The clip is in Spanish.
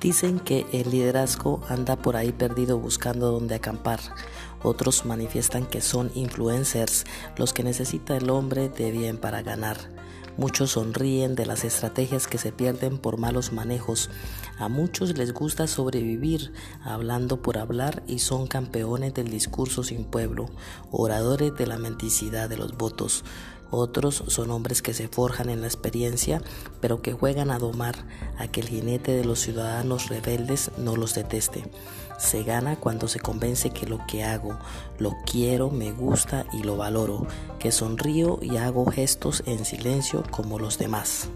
Dicen que el liderazgo anda por ahí perdido buscando dónde acampar. Otros manifiestan que son influencers los que necesita el hombre de bien para ganar. Muchos sonríen de las estrategias que se pierden por malos manejos. A muchos les gusta sobrevivir hablando por hablar y son campeones del discurso sin pueblo, oradores de la mendicidad de los votos. Otros son hombres que se forjan en la experiencia, pero que juegan a domar a que el jinete de los ciudadanos rebeldes no los deteste. Se gana cuando se convence que lo que hago lo quiero, me gusta y lo valoro, que sonrío y hago gestos en silencio como los demás.